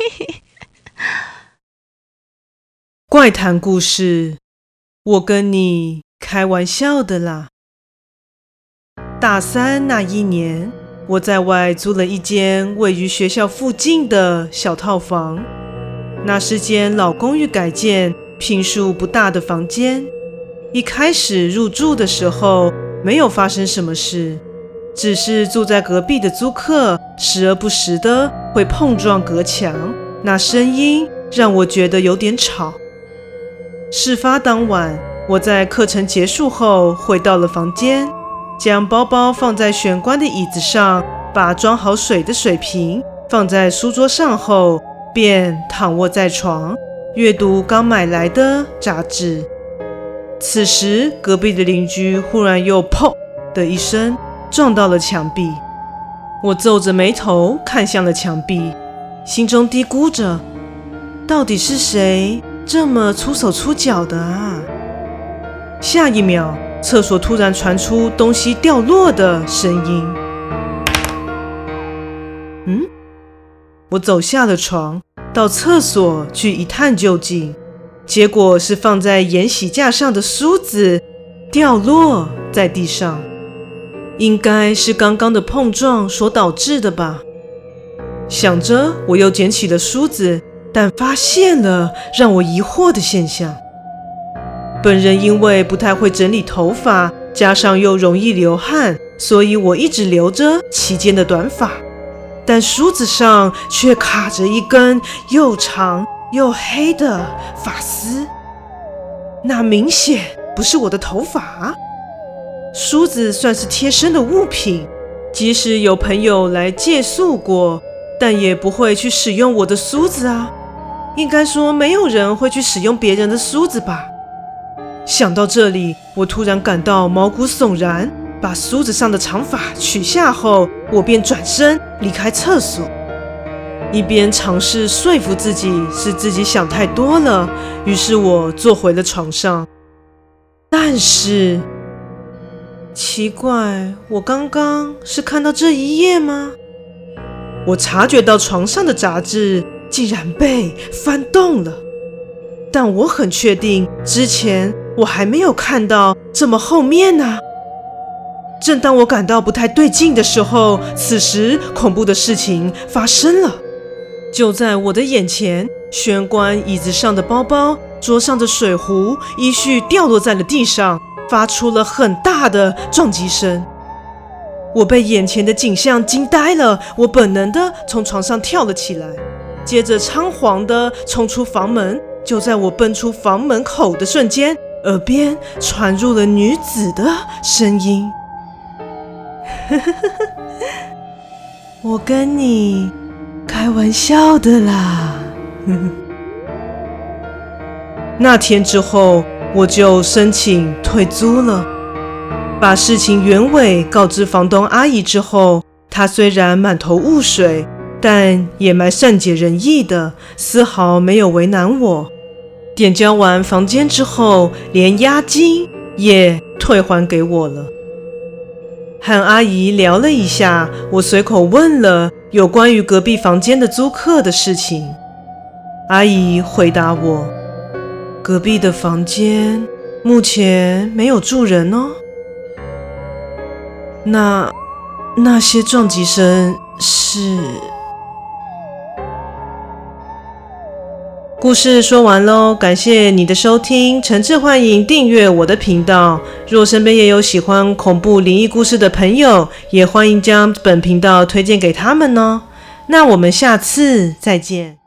怪谈故事，我跟你开玩笑的啦。大三那一年，我在外租了一间位于学校附近的小套房，那是间老公寓改建、平数不大的房间。一开始入住的时候，没有发生什么事，只是住在隔壁的租客时而不时的会碰撞隔墙，那声音让我觉得有点吵。事发当晚，我在课程结束后回到了房间，将包包放在玄关的椅子上，把装好水的水瓶放在书桌上后，便躺卧在床，阅读刚买来的杂志。此时，隔壁的邻居忽然又“砰”的一声撞到了墙壁，我皱着眉头看向了墙壁，心中嘀咕着：到底是谁？这么粗手粗脚的啊！下一秒，厕所突然传出东西掉落的声音。嗯，我走下了床，到厕所去一探究竟。结果是放在砚洗架上的梳子掉落在地上，应该是刚刚的碰撞所导致的吧。想着，我又捡起了梳子。但发现了让我疑惑的现象。本人因为不太会整理头发，加上又容易流汗，所以我一直留着齐肩的短发。但梳子上却卡着一根又长又黑的发丝，那明显不是我的头发。梳子算是贴身的物品，即使有朋友来借宿过，但也不会去使用我的梳子啊。应该说，没有人会去使用别人的梳子吧？想到这里，我突然感到毛骨悚然。把梳子上的长发取下后，我便转身离开厕所，一边尝试说服自己是自己想太多了。于是我坐回了床上。但是，奇怪，我刚刚是看到这一页吗？我察觉到床上的杂志。竟然被翻动了，但我很确定，之前我还没有看到这么后面呢。正当我感到不太对劲的时候，此时恐怖的事情发生了。就在我的眼前，玄关椅子上的包包、桌上的水壶依序掉落在了地上，发出了很大的撞击声。我被眼前的景象惊呆了，我本能的从床上跳了起来。接着仓皇的冲出房门，就在我奔出房门口的瞬间，耳边传入了女子的声音：“ 我跟你开玩笑的啦。”那天之后，我就申请退租了，把事情原委告知房东阿姨之后，她虽然满头雾水。但也蛮善解人意的，丝毫没有为难我。点交完房间之后，连押金也退还给我了。和阿姨聊了一下，我随口问了有关于隔壁房间的租客的事情。阿姨回答我：“隔壁的房间目前没有住人哦。”那那些撞击声是？故事说完喽，感谢你的收听，诚挚欢迎订阅我的频道。若身边也有喜欢恐怖灵异故事的朋友，也欢迎将本频道推荐给他们哦。那我们下次再见。